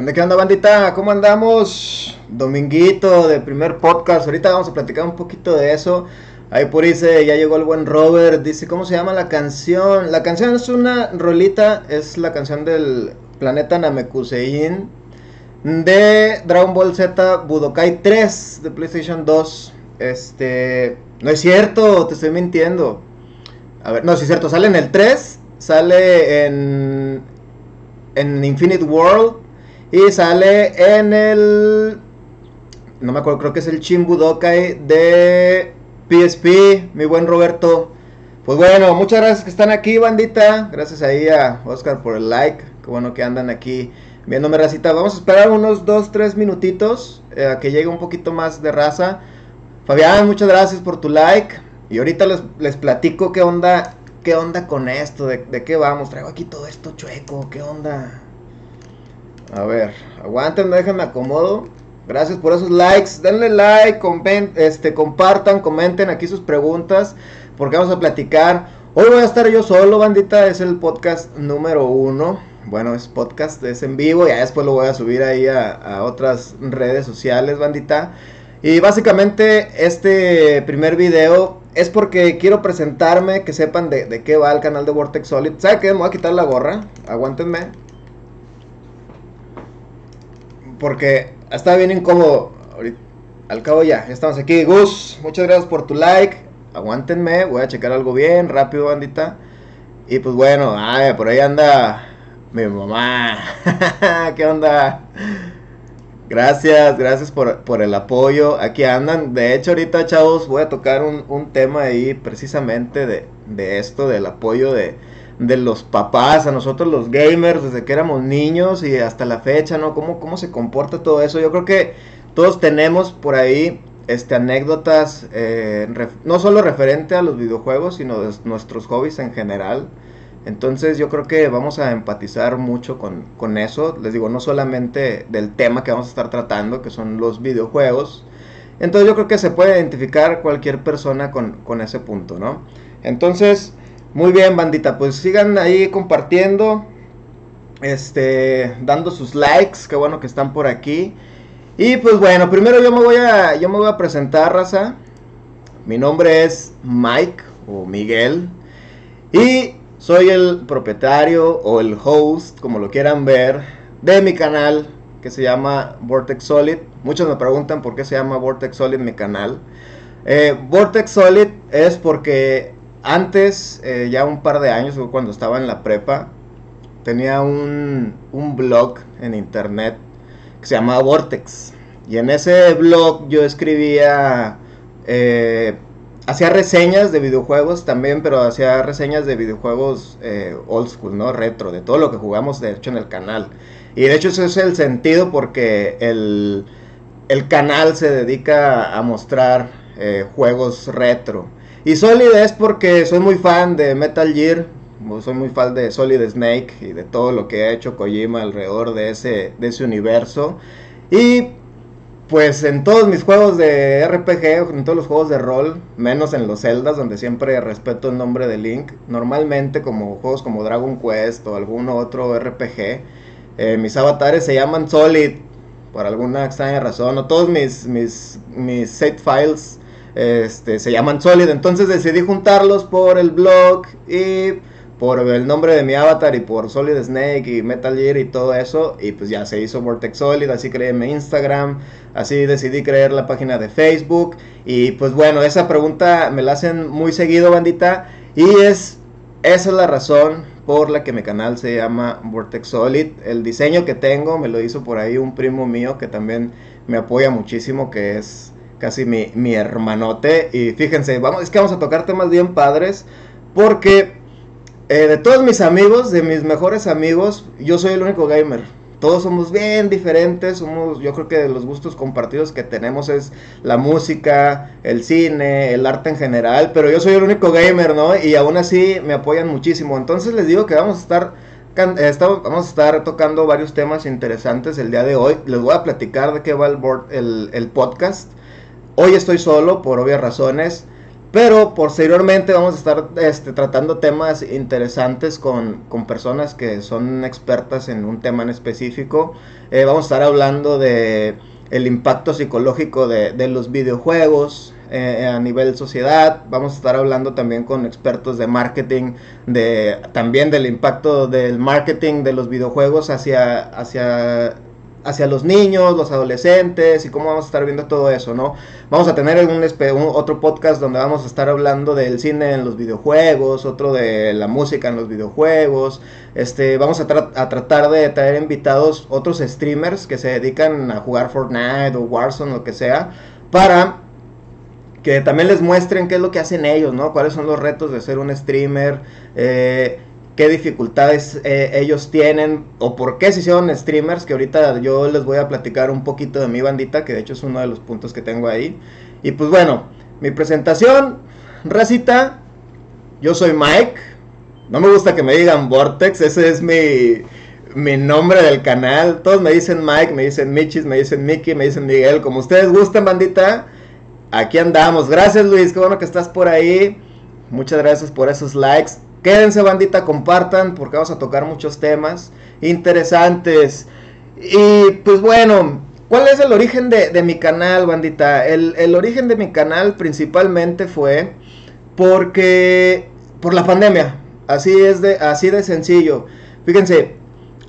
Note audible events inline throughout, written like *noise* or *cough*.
¿Qué onda, qué bandita? ¿Cómo andamos? Dominguito de primer podcast. Ahorita vamos a platicar un poquito de eso. Ahí por dice, ya llegó el buen Robert. Dice, ¿cómo se llama la canción? La canción es una rolita, es la canción del planeta Namekusein de Dragon Ball Z Budokai 3 de PlayStation 2. Este, no es cierto, te estoy mintiendo. A ver, no, sí es cierto, sale en el 3, sale en en Infinite World y sale en el. No me acuerdo, creo que es el Chimbudokai de PSP, mi buen Roberto. Pues bueno, muchas gracias que están aquí, bandita. Gracias ahí a Oscar por el like. Qué bueno que andan aquí viéndome racita. Vamos a esperar unos 2, 3 minutitos eh, a que llegue un poquito más de raza. Fabián, muchas gracias por tu like. Y ahorita les, les platico qué onda, qué onda con esto, de, de qué vamos. Traigo aquí todo esto chueco, qué onda. A ver, aguanten, déjenme acomodo. Gracias por esos likes. Denle like, este, compartan, comenten aquí sus preguntas. Porque vamos a platicar. Hoy voy a estar yo solo, bandita. Es el podcast número uno. Bueno, es podcast, es en vivo. Ya después lo voy a subir ahí a, otras redes sociales, bandita. Y básicamente este primer video es porque quiero presentarme, que sepan de, de qué va el canal de Vortex Solid. ¿Sabe qué? Me voy a quitar la gorra. Aguántenme porque estaba bien incómodo. al cabo ya, estamos aquí. Gus, muchas gracias por tu like. Aguántenme, voy a checar algo bien rápido, bandita. Y pues bueno, ay, por ahí anda mi mamá. *laughs* ¿Qué onda? Gracias, gracias por, el apoyo. Aquí andan. De hecho, ahorita, chavos, voy a tocar un, un tema ahí precisamente de, de esto, del apoyo de, de los papás, a nosotros los gamers, desde que éramos niños y hasta la fecha, ¿no? ¿Cómo, cómo se comporta todo eso? Yo creo que todos tenemos por ahí este, anécdotas, eh, no solo referente a los videojuegos, sino de nuestros hobbies en general. Entonces yo creo que vamos a empatizar mucho con, con, eso. Les digo, no solamente del tema que vamos a estar tratando, que son los videojuegos. Entonces yo creo que se puede identificar cualquier persona con, con ese punto, ¿no? Entonces, muy bien, bandita, pues sigan ahí compartiendo, este, dando sus likes, qué bueno que están por aquí. Y pues bueno, primero yo me voy a, yo me voy a presentar, raza. Mi nombre es Mike o Miguel y soy el propietario o el host, como lo quieran ver, de mi canal que se llama Vortex Solid. Muchos me preguntan por qué se llama Vortex Solid mi canal. Eh, Vortex Solid es porque antes, eh, ya un par de años, cuando estaba en la prepa, tenía un, blog en internet que se llamaba Vortex. Y en ese blog yo escribía, eh, hacía reseñas de videojuegos también, pero hacía reseñas de videojuegos eh, old school, ¿no? Retro, de todo lo que jugamos de hecho en el canal. Y de hecho ese es el sentido porque el, canal se dedica a mostrar juegos retro. Y Solid es porque soy muy fan de Metal Gear, soy muy fan de Solid Snake y de todo lo que ha hecho Kojima alrededor de ese, de universo. Y pues en todos mis juegos de RPG, en todos los juegos de rol, menos en los Zeldas, donde siempre respeto el nombre de Link, normalmente como juegos como Dragon Quest o algún otro RPG, eh, mis avatares se llaman Solid, por alguna extraña razón, o todos mis, mis, mis save files este, se llaman Solid, entonces decidí juntarlos por el blog y por el nombre de mi avatar y por Solid Snake y Metal Gear y todo eso. Y pues ya se hizo Vortex Solid, así creé mi Instagram, así decidí crear la página de Facebook. Y pues bueno, esa pregunta me la hacen muy seguido, bandita. Y es, esa es la razón por la que mi canal se llama Vortex Solid. El diseño que tengo me lo hizo por ahí un primo mío que también me apoya muchísimo, que es casi mi, mi hermanote. Y fíjense, vamos, es que vamos a tocar temas bien padres. Porque eh, de todos mis amigos, de mis mejores amigos, yo soy el único gamer. Todos somos bien diferentes, somos, yo creo que los gustos compartidos que tenemos es la música, el cine, el arte en general, pero yo soy el único gamer, ¿no? Y aún así me apoyan muchísimo. Entonces les digo que vamos a estar eh, vamos a estar tocando varios temas interesantes el día de hoy. Les voy a platicar de qué va el, el, el podcast. Hoy estoy solo por obvias razones. Pero posteriormente vamos a estar este, tratando temas interesantes con, personas que son expertas en un tema en específico. Eh, vamos a estar hablando de el impacto psicológico de, los videojuegos eh, a nivel sociedad. Vamos a estar hablando también con expertos de marketing, de, también del impacto del marketing de los videojuegos hacia, hacia hacia los niños, los adolescentes y cómo vamos a estar viendo todo eso, ¿no? Vamos a tener un, otro podcast donde vamos a estar hablando del cine en los videojuegos, otro de la música en los videojuegos, este, vamos a, tratar de traer invitados otros streamers que se dedican a jugar Fortnite o Warzone, lo que sea, para que también les muestren qué es lo que hacen ellos, ¿no? Cuáles son los retos de ser un streamer, eh, qué dificultades eh, ellos tienen o por qué se hicieron streamers, que ahorita yo les voy a platicar un poquito de mi bandita, que de hecho es uno de los puntos que tengo ahí. Y pues bueno, mi presentación, racita, yo soy Mike, no me gusta que me digan Vortex, ese es mi, mi nombre del canal, todos me dicen Mike, me dicen Michis, me dicen Mickey, me dicen Miguel, como ustedes gusten bandita, aquí andamos. Gracias Luis, qué bueno que estás por ahí. Muchas gracias por esos likes. Quédense bandita, compartan porque vamos a tocar muchos temas interesantes. Y pues bueno, ¿cuál es el origen de, mi canal, bandita? El, origen de mi canal principalmente fue porque por la pandemia. Así es de, así de sencillo. Fíjense,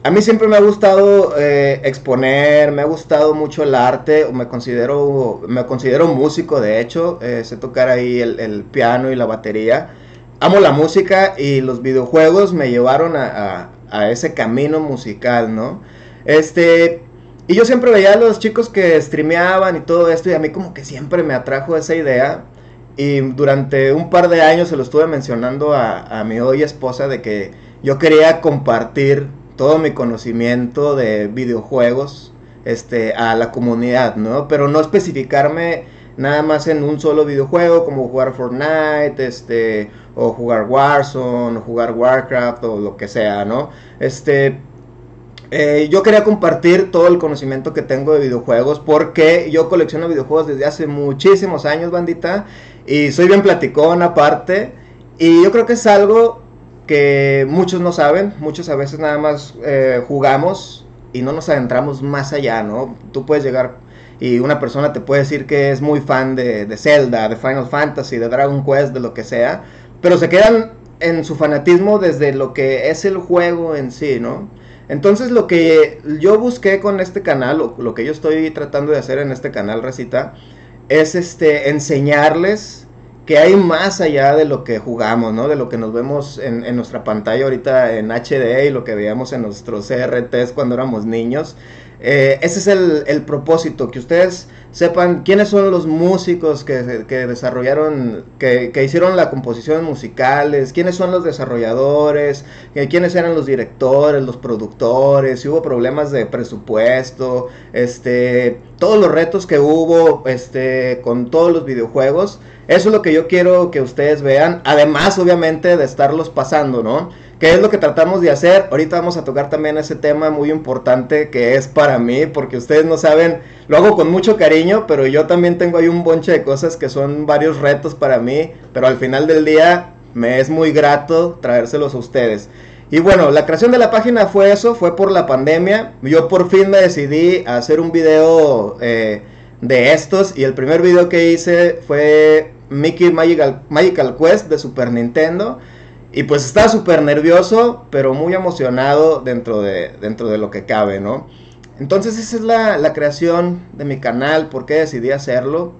a mí siempre me ha gustado eh, exponer, me ha gustado mucho el arte, me considero, me considero músico, de hecho, eh, sé tocar ahí el piano y la batería amo la música y los videojuegos me llevaron a, ese camino musical, ¿no? Este, y yo siempre veía a los chicos que streameaban y todo esto y a mí como que siempre me atrajo esa idea. Y durante un par de años se lo estuve mencionando a, mi hoy esposa de que yo quería compartir todo mi conocimiento de videojuegos este, a la comunidad, ¿no? Pero no especificarme nada más en un solo videojuego como jugar Fortnite, este, o jugar Warzone, o jugar Warcraft, o lo que sea, ¿no? Este, eh, yo quería compartir todo el conocimiento que tengo de videojuegos porque yo colecciono videojuegos desde hace muchísimos años, bandita, y soy bien platicón aparte, y yo creo que es algo que muchos no saben, muchos a veces nada más eh, jugamos y no nos adentramos más allá, ¿no? Tú puedes llegar y una persona te puede decir que es muy fan de, de Zelda, de Final Fantasy, de Dragon Quest, de lo que sea, pero se quedan en su fanatismo desde lo que es el juego en sí, ¿no? Entonces lo que yo busqué con este canal, o lo que yo estoy tratando de hacer en este canal, Recita, es este enseñarles que hay más allá de lo que jugamos, ¿no? De lo que nos vemos en, en nuestra pantalla ahorita en HD y lo que veíamos en nuestros CRTs cuando éramos niños. Eh, ese es el, el, propósito, que ustedes sepan quiénes son los músicos que, que desarrollaron, que, que, hicieron la composición musicales, quiénes son los desarrolladores, quiénes eran los directores, los productores, si hubo problemas de presupuesto, este, todos los retos que hubo este, con todos los videojuegos. Eso es lo que yo quiero que ustedes vean, además obviamente de estarlos pasando, ¿no? ¿Qué es lo que tratamos de hacer? Ahorita vamos a tocar también ese tema muy importante que es para mí, porque ustedes no saben, lo hago con mucho cariño, pero yo también tengo ahí un bonche de cosas que son varios retos para mí, pero al final del día me es muy grato traérselos a ustedes. Y bueno, la creación de la página fue eso, fue por la pandemia. Yo por fin me decidí a hacer un video eh, de estos y el primer video que hice fue Mickey Magical, Quest de Super Nintendo. Y pues estaba súper nervioso, pero muy emocionado dentro de, dentro de lo que cabe, ¿no? Entonces esa es la, creación de mi canal, ¿por qué decidí hacerlo?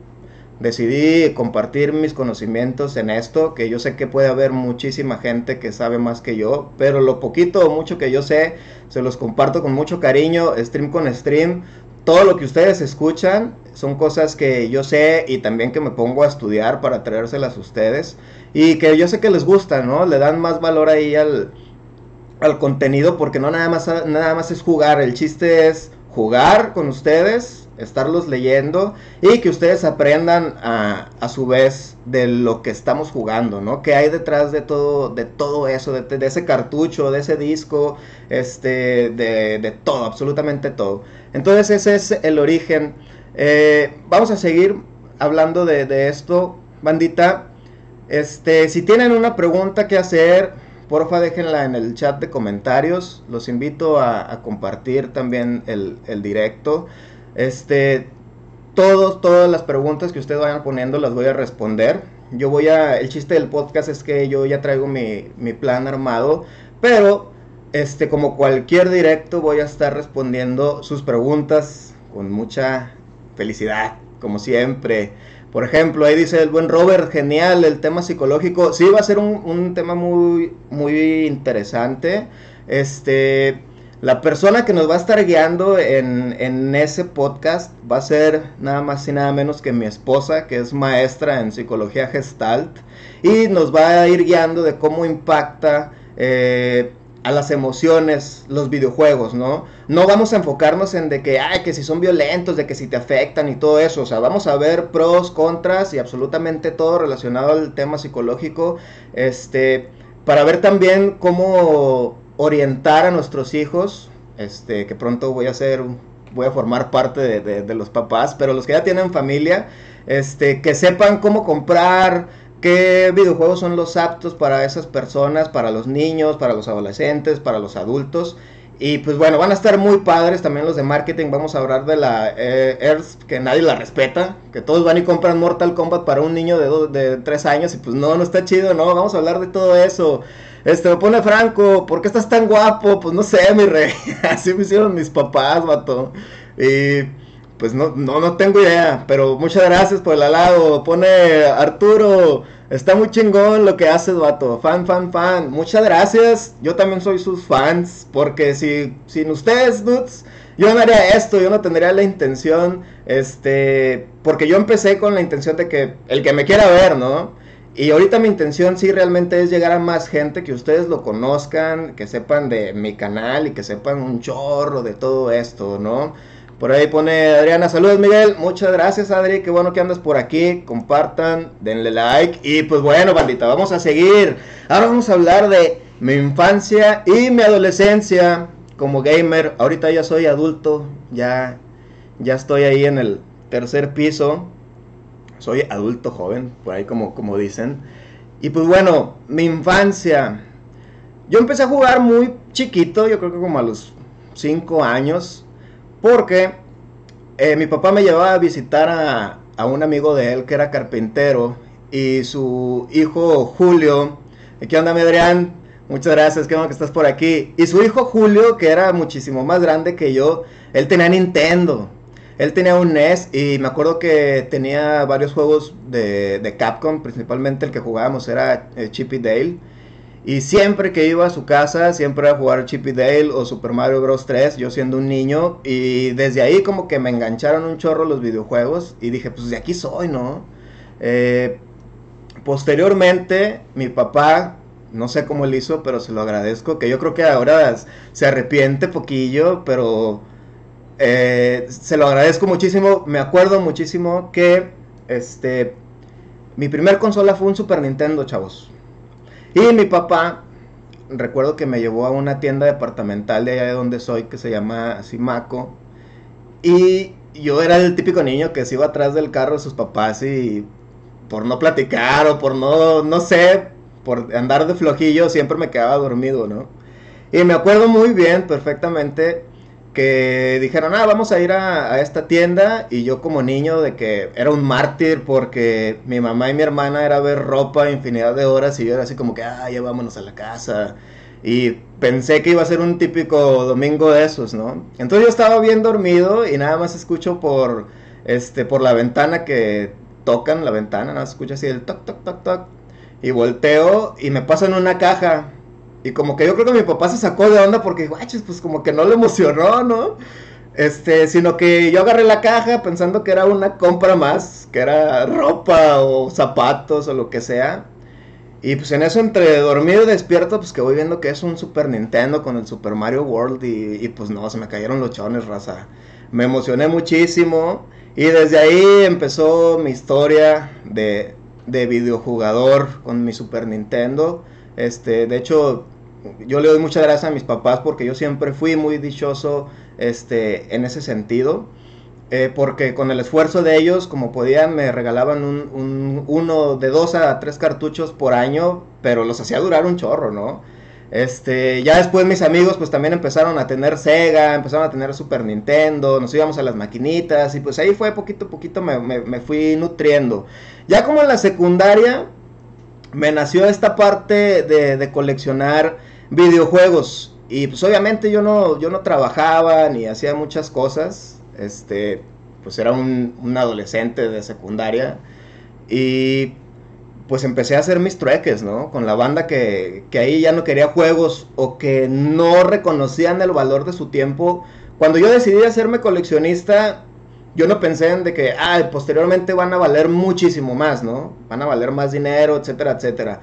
Decidí compartir mis conocimientos en esto, que yo sé que puede haber muchísima gente que sabe más que yo, pero lo poquito o mucho que yo sé, se los comparto con mucho cariño, stream con stream. Todo lo que ustedes escuchan son cosas que yo sé y también que me pongo a estudiar para traérselas a ustedes y que yo sé que les gusta, ¿no? Le dan más valor ahí al, al contenido porque no nada más, nada más es jugar, el chiste es jugar con ustedes, estarlos leyendo y que ustedes aprendan a, a su vez de lo que estamos jugando, ¿no? Que hay detrás de todo, de todo eso, de, ese cartucho, de ese disco, este, de, de, todo, absolutamente todo. Entonces ese es el origen. Eh, vamos a seguir hablando de, de esto, bandita. Este, si tienen una pregunta que hacer, porfa déjenla en el chat de comentarios. Los invito a, compartir también el, el, directo. Este, todos, todas las preguntas que ustedes vayan poniendo las voy a responder. Yo voy a, el chiste del podcast es que yo ya traigo mi, mi plan armado, pero este, como cualquier directo voy a estar respondiendo sus preguntas con mucha felicidad, como siempre. Por ejemplo, ahí dice el buen Robert, genial el tema psicológico. Sí, va a ser un, un tema muy, muy interesante. Este, la persona que nos va a estar guiando en, en, ese podcast va a ser nada más y nada menos que mi esposa, que es maestra en psicología gestalt. Y nos va a ir guiando de cómo impacta eh, a las emociones los videojuegos, ¿no? No vamos a enfocarnos en de que, ay, que si son violentos, de que si te afectan y todo eso, o sea, vamos a ver pros, contras y absolutamente todo relacionado al tema psicológico, este, para ver también cómo orientar a nuestros hijos, este, que pronto voy a ser, voy a formar parte de, los papás, pero los que ya tienen familia, este, que sepan cómo comprar, qué videojuegos son los aptos para esas personas, para los niños, para los adolescentes, para los adultos. Y pues bueno, van a estar muy padres también los de marketing. Vamos a hablar de la eh, Earth, que nadie la respeta. Que todos van y compran Mortal Kombat para un niño de, do, de 3 años. Y pues no, no está chido, no. Vamos a hablar de todo eso. Este, me pone Franco, ¿por qué estás tan guapo? Pues no sé, mi rey. *laughs* Así me hicieron mis papás, vato. Y pues no, no, no tengo idea, pero muchas gracias por el halago. Pone Arturo, está muy chingón lo que haces, vato. Fan, fan, fan. Muchas gracias. Yo también soy sus fans, porque si sin ustedes, dudes, yo no haría esto, yo no tendría la intención, este, porque yo empecé con la intención de que el que me quiera ver, ¿no? Y ahorita mi intención sí realmente es llegar a más gente, que ustedes lo conozcan, que sepan de mi canal y que sepan un chorro de todo esto, ¿no? Por ahí pone Adriana, saludos Miguel, muchas gracias Adri, qué bueno que andas por aquí, compartan, denle like y pues bueno bandita, vamos a seguir. Ahora vamos a hablar de mi infancia y mi adolescencia como gamer. Ahorita ya soy adulto, ya, ya estoy ahí en el tercer piso, soy adulto joven, por ahí como, como dicen. Y pues bueno, mi infancia. Yo empecé a jugar muy chiquito, yo creo que como a los 5 años porque eh, mi papá me llevaba a visitar a, a, un amigo de él que era carpintero y su hijo Julio, ¿qué onda mi Adrián? Muchas gracias, qué bueno que estás por aquí. Y su hijo Julio, que era muchísimo más grande que yo, él tenía Nintendo. Él tenía un NES y me acuerdo que tenía varios juegos de, de Capcom, principalmente el que jugábamos era eh, Dale. Y siempre que iba a su casa, siempre a jugar Chip y Dale o Super Mario Bros. 3, yo siendo un niño. Y desde ahí como que me engancharon un chorro los videojuegos. Y dije, pues de aquí soy, ¿no? Eh, posteriormente, mi papá, no sé cómo él hizo, pero se lo agradezco. Que yo creo que ahora se arrepiente poquillo, pero eh, se lo agradezco muchísimo. Me acuerdo muchísimo que este mi primer consola fue un Super Nintendo, chavos. Y mi papá, recuerdo que me llevó a una tienda departamental de allá de donde soy, que se llama Simaco. Y yo era el típico niño que se iba atrás del carro de sus papás y por no platicar o por no, no sé, por andar de flojillo, siempre me quedaba dormido, ¿no? Y me acuerdo muy bien, perfectamente, que dijeron, ah, vamos a ir a, esta tienda y yo como niño de que era un mártir porque mi mamá y mi hermana era ver ropa infinidad de horas y yo era así como que, ah, ya vámonos a la casa. Y pensé que iba a ser un típico domingo de esos, ¿no? Entonces yo estaba bien dormido y nada más escucho por, este, por la ventana que tocan la ventana, nada más escucho así el toc, toc, toc, toc. Y volteo y me pasan una caja y como que yo creo que mi papá se sacó de onda porque, guaches, pues como que no le emocionó, ¿no? Este, sino que yo agarré la caja pensando que era una compra más, que era ropa o zapatos o lo que sea. Y pues en eso entre dormir y despierto, pues que voy viendo que es un Super Nintendo con el Super Mario World y, pues no, se me cayeron los chones, raza. Me emocioné muchísimo y desde ahí empezó mi historia de, de videojugador con mi Super Nintendo. Este, de hecho, yo le doy muchas gracias a mis papás porque yo siempre fui muy dichoso este, en ese sentido. Eh, porque con el esfuerzo de ellos, como podían, me regalaban un, uno de dos a tres cartuchos por año, pero los hacía durar un chorro, ¿no? Este, ya después mis amigos pues también empezaron a tener Sega, empezaron a tener Super Nintendo, nos íbamos a las maquinitas y pues ahí fue poquito a poquito me, me fui nutriendo. Ya como en la secundaria me nació esta parte de, de coleccionar videojuegos. Y pues obviamente yo no, yo no trabajaba ni hacía muchas cosas. Este, pues era un, adolescente de secundaria. Y pues empecé a hacer mis trueques, ¿no? Con la banda que, que ahí ya no quería juegos o que no reconocían el valor de su tiempo. Cuando yo decidí hacerme coleccionista, yo no pensé en de que, ah, posteriormente van a valer muchísimo más, ¿no? Van a valer más dinero, etcétera, etcétera.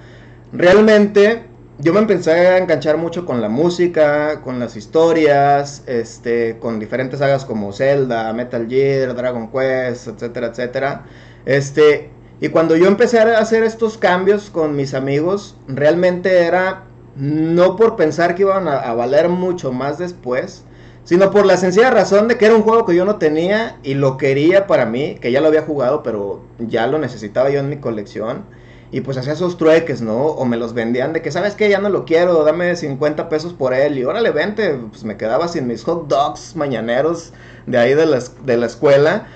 Realmente yo me empecé a enganchar mucho con la música, con las historias, este, con diferentes sagas como Zelda, Metal Gear, Dragon Quest, etcétera, etcétera. Este, y cuando yo empecé a hacer estos cambios con mis amigos, realmente era no por pensar que iban a, a valer mucho más después, sino por la sencilla razón de que era un juego que yo no tenía y lo quería para mí, que ya lo había jugado, pero ya lo necesitaba yo en mi colección. Y pues hacía esos trueques, ¿no? O me los vendían de que, ¿sabes qué? Ya no lo quiero, dame 50 pesos por él. Y órale, vente. Pues me quedaba sin mis hot dogs mañaneros de ahí de la, de la escuela.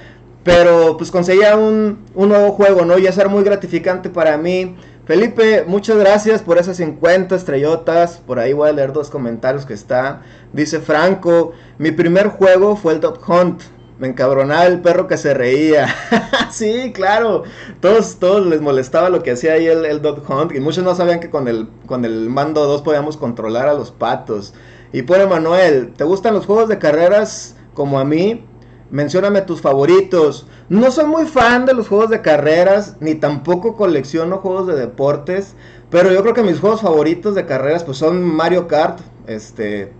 Pero pues conseguía un, un nuevo juego, ¿no? Y era muy gratificante para mí. Felipe, muchas gracias por esas 50 estrellotas. Por ahí voy a leer dos comentarios que está. Dice Franco, mi primer juego fue el Dot Hunt. Me encabronaba el perro que se reía. *laughs* sí, claro. Todos, todos les molestaba lo que hacía ahí el, el Dot Hunt. Y muchos no sabían que con el, con el mando 2 podíamos controlar a los patos. Y pone Manuel, ¿te gustan los juegos de carreras como a mí? Mencióname tus favoritos. No soy muy fan de los juegos de carreras, ni tampoco colecciono juegos de deportes. Pero yo creo que mis juegos favoritos de carreras pues son Mario Kart, este,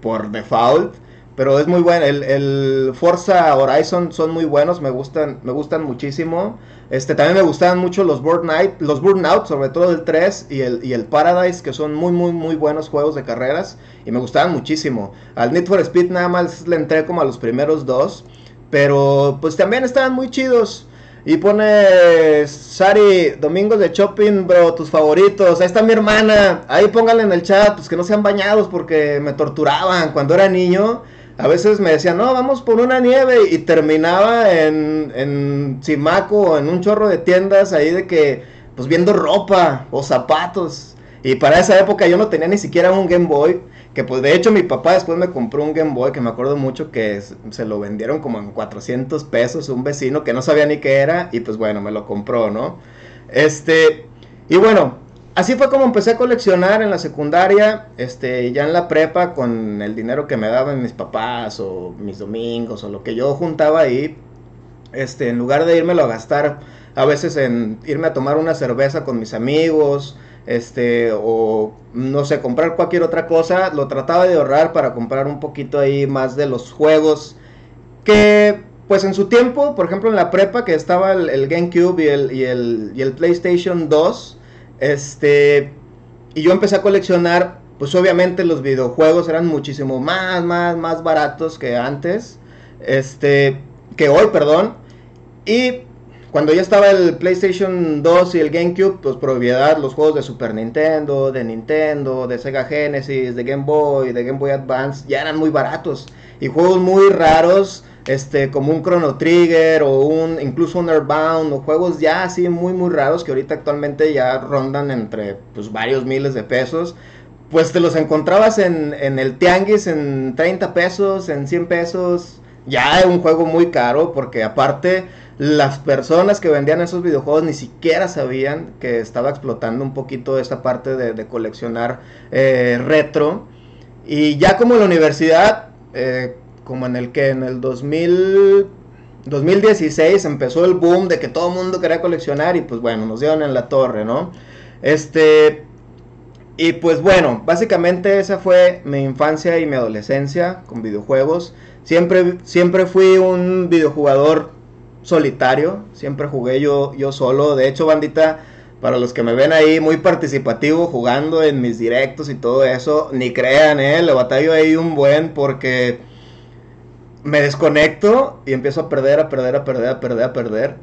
por default. Pero es muy bueno. El, el, Forza Horizon son muy buenos. Me gustan, me gustan muchísimo. Este, también me gustaban mucho los Burnout, los Burnout, sobre todo el 3 y el, y el Paradise, que son muy, muy, muy buenos juegos de carreras. Y me gustaban muchísimo. Al Need for Speed nada más le entré como a los primeros dos. Pero pues también estaban muy chidos. Y pone Sari, domingos de shopping, bro, tus favoritos. Ahí está mi hermana. Ahí pónganle en el chat, pues que no sean bañados porque me torturaban cuando era niño a veces me decían, no, vamos por una nieve y terminaba en, en Simaco o en un chorro de tiendas ahí de que, pues viendo ropa o zapatos. Y para esa época yo no tenía ni siquiera un Game Boy. que pues de hecho mi papá después me compró un Game Boy que me acuerdo mucho que se lo vendieron como en 400 pesos un vecino que no sabía ni qué era y pues bueno, me lo compró, ¿no? Este, y bueno, así fue como empecé a coleccionar en la secundaria, este, ya en la prepa con el dinero que me daban mis papás o mis domingos o lo que yo juntaba ahí, este, en lugar de irmelo a gastar a veces en irme a tomar una cerveza con mis amigos, este, o no sé, comprar cualquier otra cosa, lo trataba de ahorrar para comprar un poquito ahí más de los juegos que, pues en su tiempo, por ejemplo en la prepa que estaba el, GameCube y el, y, el, y el PlayStation 2, este, y yo empecé a coleccionar, pues obviamente los videojuegos eran muchísimo más, más, más baratos que antes, este, que hoy, perdón, y cuando ya estaba el PlayStation 2 y el GameCube, pues propiedad los juegos de Super Nintendo, de Nintendo, de Sega Genesis, de Game Boy, de Game Boy Advance, ya eran muy baratos. Y juegos muy raros, este, como un Chrono Trigger o un, incluso un Airbound, o juegos ya así muy, muy raros que ahorita actualmente ya rondan entre pues, varios miles de pesos. Pues te los encontrabas en, en el Tianguis en 30 pesos, en 100 pesos. Ya es un juego muy caro porque aparte las personas que vendían esos videojuegos ni siquiera sabían que estaba explotando un poquito esta parte de, coleccionar eh, retro. Y ya como la universidad, eh, como en el que en el 2000, 2016 empezó el boom de que todo el mundo quería coleccionar y pues bueno, nos dieron en la torre, ¿no? Este... Y pues bueno, básicamente esa fue mi infancia y mi adolescencia con videojuegos. Siempre, siempre fui un videojugador solitario, siempre jugué yo, yo solo. De hecho, bandita, para los que me ven ahí, muy participativo jugando en mis directos y todo eso, ni crean, eh, le batallo ahí un buen porque me desconecto y empiezo a perder, a perder, a perder, a perder, a perder.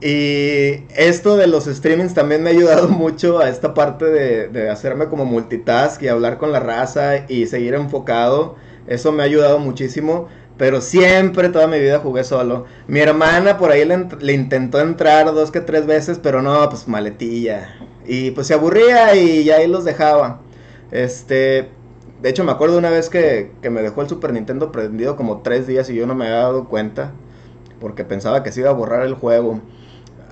Y esto de los streamings también me ha ayudado *laughs* mucho a esta parte de, de hacerme como multitask y hablar con la raza y seguir enfocado. Eso me ha ayudado muchísimo. Pero siempre, toda mi vida jugué solo. Mi hermana por ahí le, intentó entrar dos que tres veces, pero no, pues maletilla. Y pues se aburría y ya ahí los dejaba. Este, de hecho me acuerdo una vez que, que me dejó el Super Nintendo prendido como tres días y yo no me había dado cuenta. Porque pensaba que se iba a borrar el juego.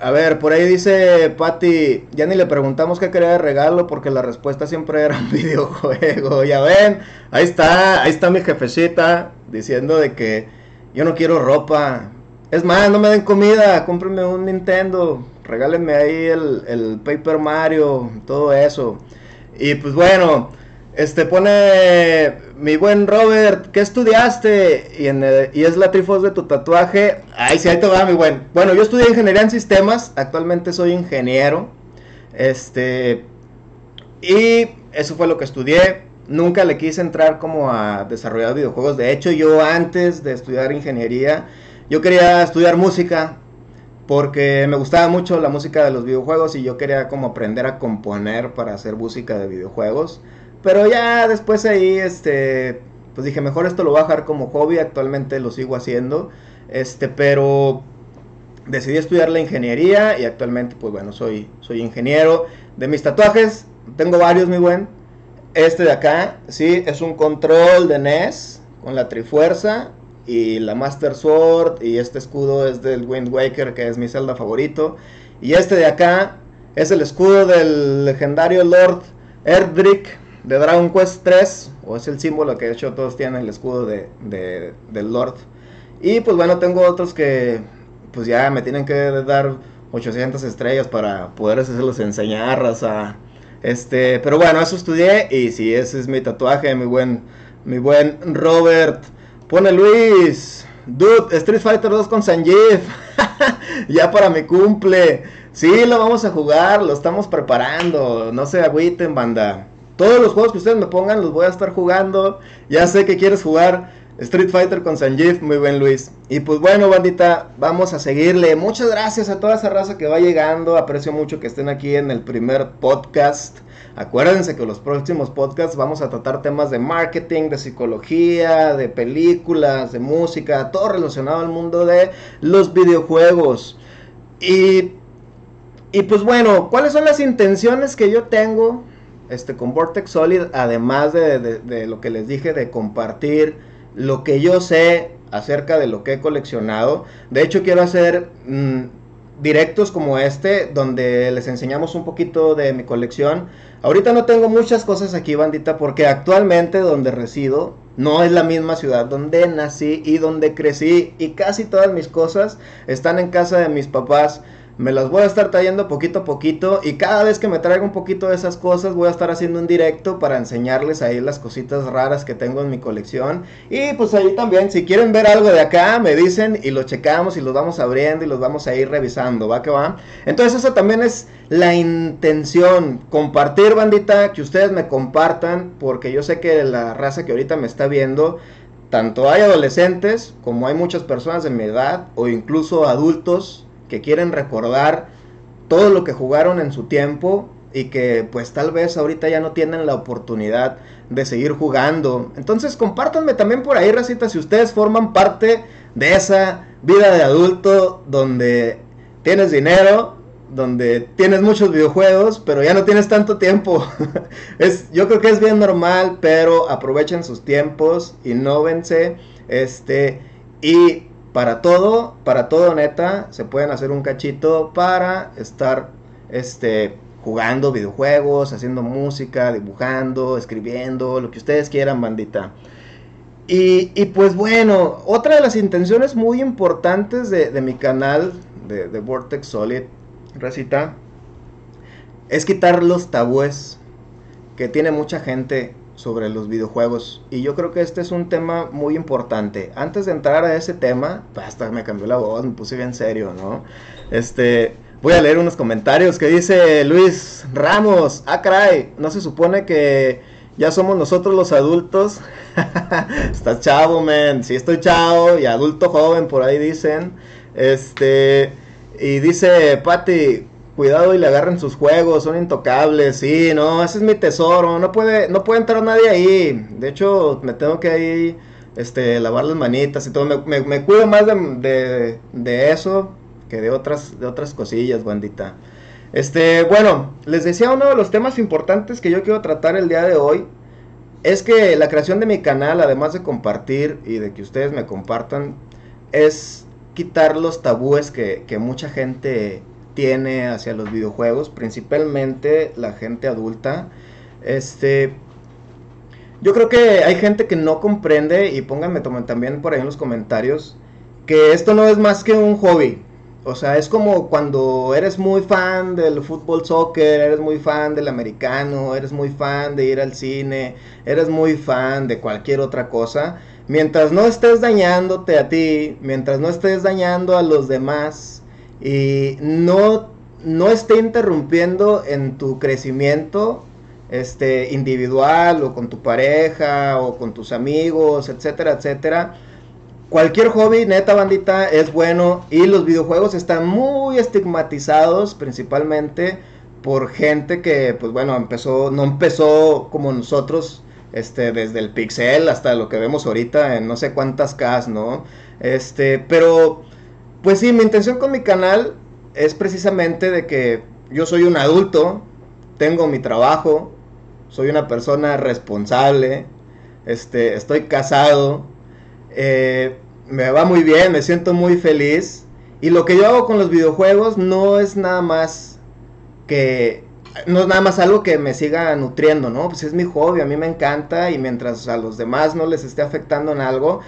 A ver, por ahí dice Patty, ya ni le preguntamos qué quería de regalo porque la respuesta siempre era un *laughs* videojuego. Ya ven, ahí está, ahí está mi jefecita diciendo de que yo no quiero ropa. Es más, no me den comida, cómprenme un Nintendo, regálenme ahí el, el Paper Mario, todo eso. Y pues bueno, este pone mi buen Robert, ¿qué estudiaste? Y, en y es la trifos de tu tatuaje. Ay, sí, ahí te va, mi buen. Bueno, yo estudié ingeniería en sistemas, actualmente soy ingeniero. Este. Y eso fue lo que estudié. Nunca le quise entrar como a desarrollar videojuegos. De hecho, yo antes de estudiar ingeniería, yo quería estudiar música. Porque me gustaba mucho la música de los videojuegos y yo quería como aprender a componer para hacer música de videojuegos. Pero ya después ahí, este, pues dije, mejor esto lo voy a dejar como hobby, actualmente lo sigo haciendo, este, pero decidí estudiar la ingeniería y actualmente, pues bueno, soy, soy ingeniero. De mis tatuajes, tengo varios, mi buen. Este de acá, sí, es un control de NES con la Trifuerza y la Master Sword y este escudo es del Wind Waker, que es mi celda favorito. Y este de acá es el escudo del legendario Lord Erdrick de Dragon Quest 3, o es el símbolo que de hecho todos tienen el escudo de, del Lord. Y pues bueno, tengo otros que pues ya me tienen que dar 800 estrellas para poder hacerlos enseñar, raza. Este, pero bueno, eso estudié y si ese es mi tatuaje, mi buen, mi buen Robert. Pone Luis, dude, Street Fighter 2 con Sanjeev. *laughs* ya para mi cumple. Sí, lo vamos a jugar, lo estamos preparando. No se agüiten, banda. Todos los juegos que ustedes me pongan los voy a estar jugando. Ya sé que quieres jugar Street Fighter con Sanjeev, muy buen Luis. Y pues bueno, bandita, vamos a seguirle. Muchas gracias a toda esa raza que va llegando. Aprecio mucho que estén aquí en el primer podcast. Acuérdense que los próximos podcasts vamos a tratar temas de marketing, de psicología, de películas, de música, todo relacionado al mundo de los videojuegos. Y, y pues bueno, ¿cuáles son las intenciones que yo tengo este, con Vortex Solid, además de, lo que les dije, de compartir lo que yo sé acerca de lo que he coleccionado. De hecho, quiero hacer mm, directos como este, donde les enseñamos un poquito de mi colección. Ahorita no tengo muchas cosas aquí, bandita, porque actualmente donde resido no es la misma ciudad donde nací y donde crecí. Y casi todas mis cosas están en casa de mis papás me las voy a estar trayendo poquito a poquito y cada vez que me traiga un poquito de esas cosas voy a estar haciendo un directo para enseñarles ahí las cositas raras que tengo en mi colección y pues ahí también si quieren ver algo de acá me dicen y lo checamos y los vamos abriendo y los vamos a ir revisando, va que va. Entonces eso también es la intención, compartir bandita, que ustedes me compartan porque yo sé que la raza que ahorita me está viendo tanto hay adolescentes como hay muchas personas de mi edad o incluso adultos que quieren recordar todo lo que jugaron en su tiempo y que pues tal vez ahorita ya no tienen la oportunidad de seguir jugando. Entonces compártanme también por ahí, racita, si ustedes forman parte de esa vida de adulto donde tienes dinero, donde tienes muchos videojuegos, pero ya no tienes tanto tiempo. *laughs* es, yo creo que es bien normal, pero aprovechen sus tiempos, innóvense, este, y para todo, para todo neta, se pueden hacer un cachito para estar este jugando videojuegos, haciendo música, dibujando, escribiendo, lo que ustedes quieran, bandita. Y, pues bueno, otra de las intenciones muy importantes de, mi canal de, de, Vortex Solid, Recita, es quitar los tabúes que tiene mucha gente sobre los videojuegos. Y yo creo que este es un tema muy importante. Antes de entrar a ese tema, pues, hasta me cambió la voz, me puse bien serio, ¿no? Este, voy a leer unos comentarios que dice Luis Ramos, ah caray, no se supone que ya somos nosotros los adultos. *laughs* Estás chavo, men. Sí, estoy chavo y adulto joven, por ahí dicen. Este, y dice Patti, cuidado y le agarren sus juegos, son intocables, sí, no, ese es mi tesoro, no puede, no puede entrar nadie ahí, de hecho me tengo que ahí, este, lavar las manitas y todo, me, cuido más de, de, eso que de otras, de otras cosillas, bandita. Este, bueno, les decía uno de los temas importantes que yo quiero tratar el día de hoy, es que la creación de mi canal, además de compartir y de que ustedes me compartan, es quitar los tabúes que, que mucha gente tiene hacia los videojuegos, principalmente la gente adulta. Este, yo creo que hay gente que no comprende y pónganme también por ahí en los comentarios que esto no es más que un hobby. O sea, es como cuando eres muy fan del fútbol soccer, eres muy fan del americano, eres muy fan de ir al cine, eres muy fan de cualquier otra cosa. Mientras no estés dañándote a ti, mientras no estés dañando a los demás, y no, no esté interrumpiendo en tu crecimiento este, individual o con tu pareja o con tus amigos, etcétera, etcétera. Cualquier hobby, neta bandita, es bueno y los videojuegos están muy estigmatizados principalmente por gente que, pues bueno, empezó, no empezó como nosotros, este, desde el pixel hasta lo que vemos ahorita en no sé cuántas Ks, ¿no? Este, pero pues sí, mi intención con mi canal es precisamente de que yo soy un adulto, tengo mi trabajo, soy una persona responsable, este, estoy casado, eh, me va muy bien, me siento muy feliz. Y lo que yo hago con los videojuegos no es nada más que no es nada más algo que me siga nutriendo, ¿no? Pues es mi hobby, a mí me encanta y mientras a los demás no les esté afectando en algo,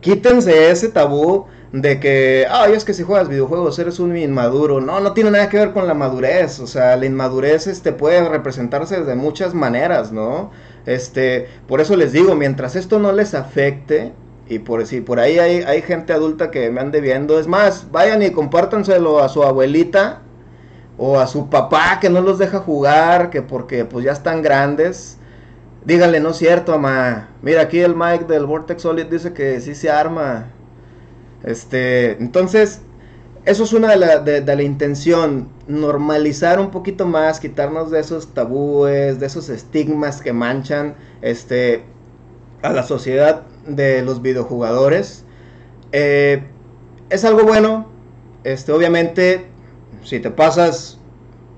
quítense ese tabú de que, ay, es que si juegas videojuegos eres un inmaduro. No, no tiene nada que ver con la madurez. O sea, la inmadurez este, puede representarse de muchas maneras, ¿no? Este, por eso les digo, mientras esto no les afecte, y por si por ahí hay, hay gente adulta que me ande viendo, es más, vayan y compártanselo a su abuelita o a su papá que no los deja jugar, que porque pues ya están grandes. Díganle, no es cierto, mamá. Mira, aquí el Mike del Vortex Solid dice que sí se arma. Este, entonces, eso es una de la, de, la intención, normalizar un poquito más, quitarnos de esos tabúes, de esos estigmas que manchan este, a la sociedad de los videojugadores. Eh, es algo bueno, este, obviamente, si te pasas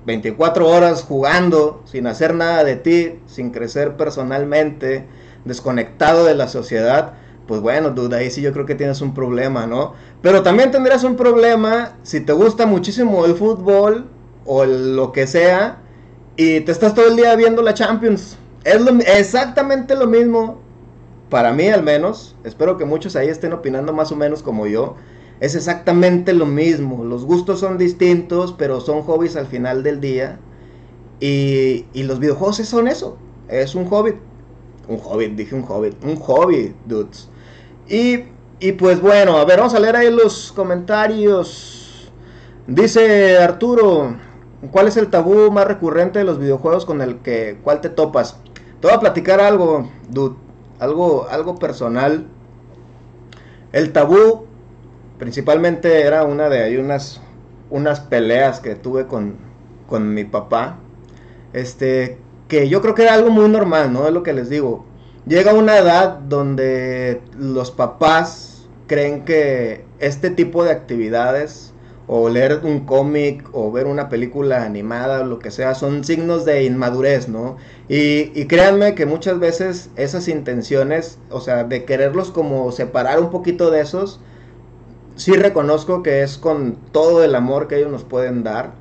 24 horas jugando, sin hacer nada de ti, sin crecer personalmente, desconectado de la sociedad, pues bueno, duda, ahí sí yo creo que tienes un problema, ¿no? Pero también tendrías un problema si te gusta muchísimo el fútbol o lo que sea y te estás todo el día viendo la Champions. Es exactamente lo mismo, para mí al menos, espero que muchos ahí estén opinando más o menos como yo, es exactamente lo mismo. Los gustos son distintos, pero son hobbies al final del día. Y, y los videojuegos son eso, es un hobby. Un hobby, dije un hobby, un hobby, dudes. Y, y pues bueno, a ver, vamos a leer ahí los comentarios. Dice Arturo, ¿cuál es el tabú más recurrente de los videojuegos con el que cuál te topas? Te voy a platicar algo, dude, algo, algo personal. El tabú principalmente era una de hay unas, unas peleas que tuve con, con mi papá. Este, que yo creo que era algo muy normal, ¿no? Es lo que les digo. Llega una edad donde los papás creen que este tipo de actividades o leer un cómic o ver una película animada o lo que sea son signos de inmadurez, ¿no? Y, y, créanme que muchas veces esas intenciones, o sea, de quererlos como separar un poquito de esos, sí reconozco que es con todo el amor que ellos nos pueden dar,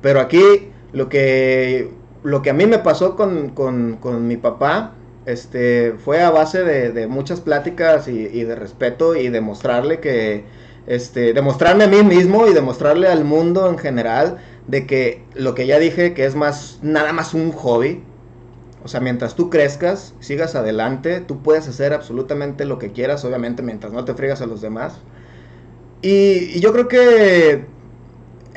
pero aquí lo que, lo que a mí me pasó con, mi papá este, fue a base de, muchas pláticas y, de respeto y demostrarle que, este, demostrarme a mí mismo y demostrarle al mundo en general de que lo que ya dije que es más, nada más un hobby, o sea, mientras tú crezcas, sigas adelante, tú puedes hacer absolutamente lo que quieras, obviamente mientras no te friegas a los demás. Y, yo creo que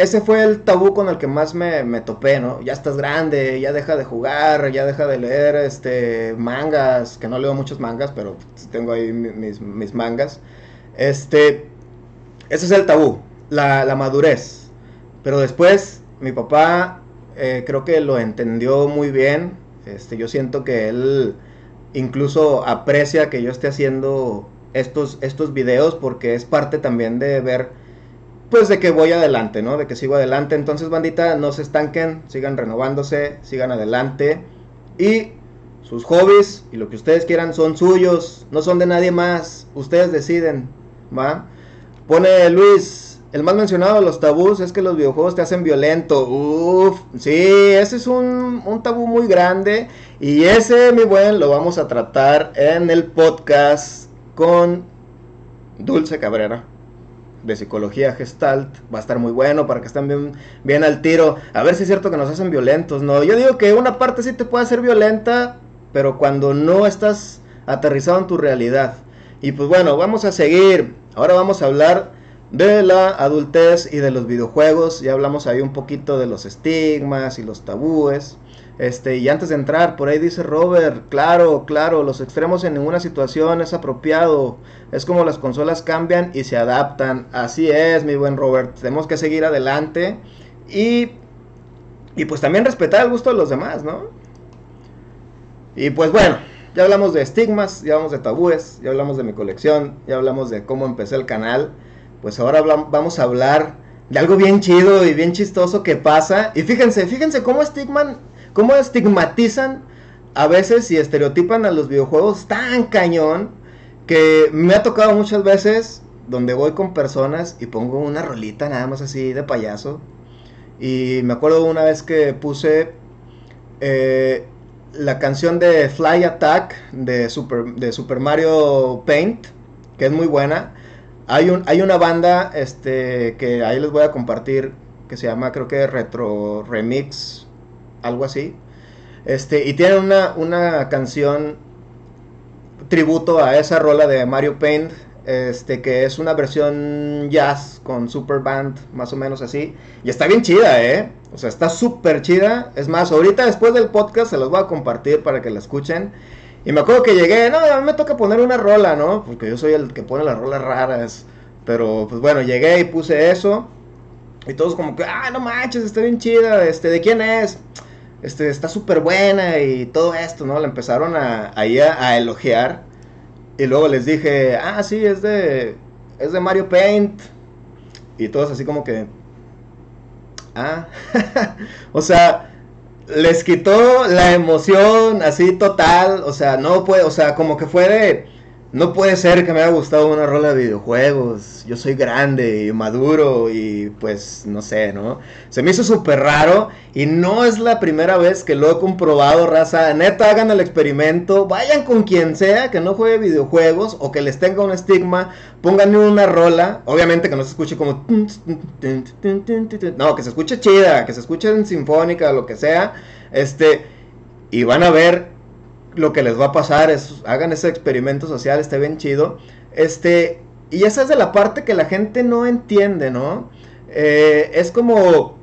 ese fue el tabú con el que más me, topé, ¿no? Ya estás grande, ya deja de jugar, ya deja de leer este mangas, que no leo muchos mangas, pero tengo ahí mis, mangas. Este, ese es el tabú, la, madurez. Pero después, mi papá eh, creo que lo entendió muy bien. Este, yo siento que él incluso aprecia que yo esté haciendo estos, estos videos porque es parte también de ver, pues de que voy adelante, ¿no? De que sigo adelante. Entonces, bandita, no se estanquen, sigan renovándose, sigan adelante. Y sus hobbies y lo que ustedes quieran son suyos, no son de nadie más. Ustedes deciden, ¿va? Pone Luis, el más mencionado de los tabús es que los videojuegos te hacen violento. Uf, sí, ese es un, un, tabú muy grande. Y ese, mi buen, lo vamos a tratar en el podcast con Dulce Cabrera de psicología gestalt. Va a estar muy bueno para que estén bien, bien al tiro. A ver si es cierto que nos hacen violentos, ¿no? Yo digo que una parte sí te puede hacer violenta, pero cuando no estás aterrizado en tu realidad. Y pues bueno, vamos a seguir. Ahora vamos a hablar de la adultez y de los videojuegos. Ya hablamos ahí un poquito de los estigmas y los tabúes. Este, y antes de entrar, por ahí dice Robert, claro, claro, los extremos en ninguna situación es apropiado. Es como las consolas cambian y se adaptan. Así es, mi buen Robert. Tenemos que seguir adelante y, y pues también respetar el gusto de los demás, ¿no? Y pues bueno, ya hablamos de estigmas, ya hablamos de tabúes, ya hablamos de mi colección, ya hablamos de cómo empecé el canal. Pues ahora vamos a hablar de algo bien chido y bien chistoso que pasa. Y fíjense, fíjense cómo estigman cómo estigmatizan a veces y estereotipan a los videojuegos tan cañón que me ha tocado muchas veces donde voy con personas y pongo una rolita nada más así de payaso. Y me acuerdo una vez que puse eh, la canción de Fly Attack de Super, de Super Mario Paint, que es muy buena. Hay, un, hay una banda este, que ahí les voy a compartir que se llama creo que Retro Remix algo así. Este, y tiene una, una canción tributo a esa rola de Mario Paint, este, que es una versión jazz con super band, más o menos así. Y está bien chida, ¿eh? O sea, está súper chida. Es más, ahorita después del podcast se los voy a compartir para que la escuchen. Y me acuerdo que llegué, no, a mí me toca poner una rola, ¿no? Porque yo soy el que pone las rolas raras. Pero, pues bueno, llegué y puse eso. Y todos como que, ah, no manches, está bien chida. Este, ¿de quién es? Este, está súper buena y todo esto, ¿no? La empezaron a, ahí a, elogiar. Y luego les dije, ah, sí, es de, es de Mario Paint. Y todos así como que, Ah, *laughs* o sea, les quitó la emoción así total, o sea, no puede, o sea, como que fue de no puede ser que me haya gustado una rola de videojuegos. Yo soy grande y maduro y pues no sé, ¿no? Se me hizo súper raro y no es la primera vez que lo he comprobado, raza. Neta, hagan el experimento. Vayan con quien sea que no juegue videojuegos o que les tenga un estigma. Pónganle una rola. Obviamente que no se escuche como... No, que se escuche chida, que se escuche en sinfónica lo que sea. Este... Y van a ver lo que les va a pasar es, hagan ese experimento social, esté bien chido. Este, y esa es de la parte que la gente no entiende, ¿no? Eh, es como,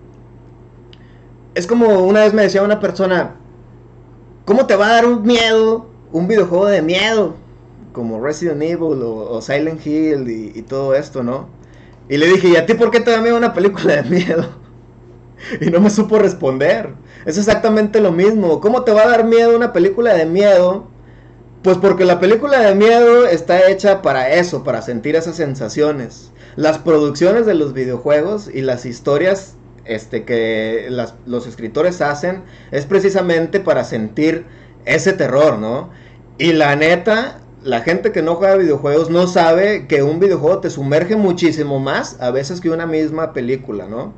es como una vez me decía una persona, ¿cómo te va a dar un miedo, un videojuego de miedo? Como Resident Evil o, Silent Hill y, y, todo esto, ¿no? Y le dije, ¿y a ti por qué te da miedo una película de miedo? *laughs* y no me supo responder. Es exactamente lo mismo. ¿Cómo te va a dar miedo una película de miedo? Pues porque la película de miedo está hecha para eso, para sentir esas sensaciones. Las producciones de los videojuegos y las historias este, que los escritores hacen es precisamente para sentir ese terror, ¿no? Y la neta, la gente que no juega videojuegos no sabe que un videojuego te sumerge muchísimo más a veces que una misma película, ¿no?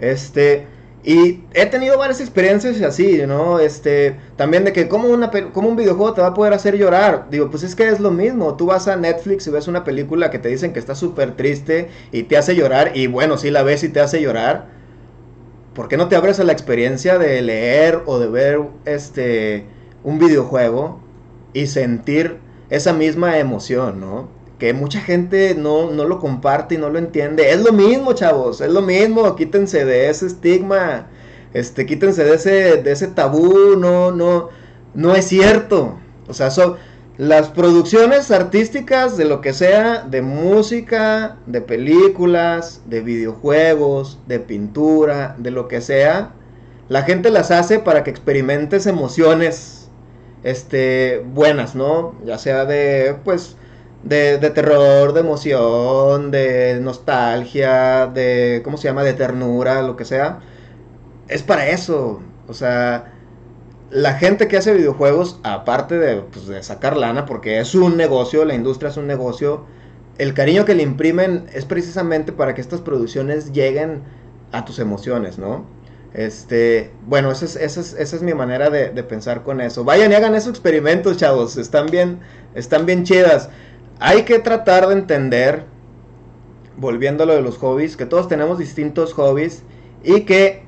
Este, y he tenido varias experiencias así, ¿no? Este, también de que como, una, un videojuego te va a poder hacer llorar. Digo, pues es que es lo mismo. Tú vas a Netflix y ves una película que te dicen que está súper triste y te hace llorar. Y bueno, sí la ves y te hace llorar. ¿Por qué no te abres a la experiencia de leer o de ver este, un videojuego y sentir esa misma emoción, ¿no? Que mucha gente no, no lo comparte y no lo entiende. Es lo mismo, chavos, es lo mismo. Quítense de ese estigma, este, quítense de ese, de ese tabú, no, no, no es cierto. O sea, son las producciones artísticas de lo que sea, de música, de películas, de videojuegos, de pintura, de lo que sea, la gente las hace para que experimentes emociones, este, buenas, ¿no? Ya sea de, pues, de, de, terror, de emoción, de nostalgia, de, ¿cómo se llama?, de ternura, lo que sea. Es para eso. O sea, la gente que hace videojuegos, aparte de, pues, de sacar lana, porque es un negocio, la industria es un negocio, el cariño que le imprimen es precisamente para que estas producciones lleguen a tus emociones, ¿no? Este, bueno, esa es, esa es, esa es mi manera de, de, pensar con eso. Vayan y hagan esos experimentos, chavos. Están bien, están bien chidas hay que tratar de entender, volviendo a lo de los hobbies, que todos tenemos distintos hobbies y que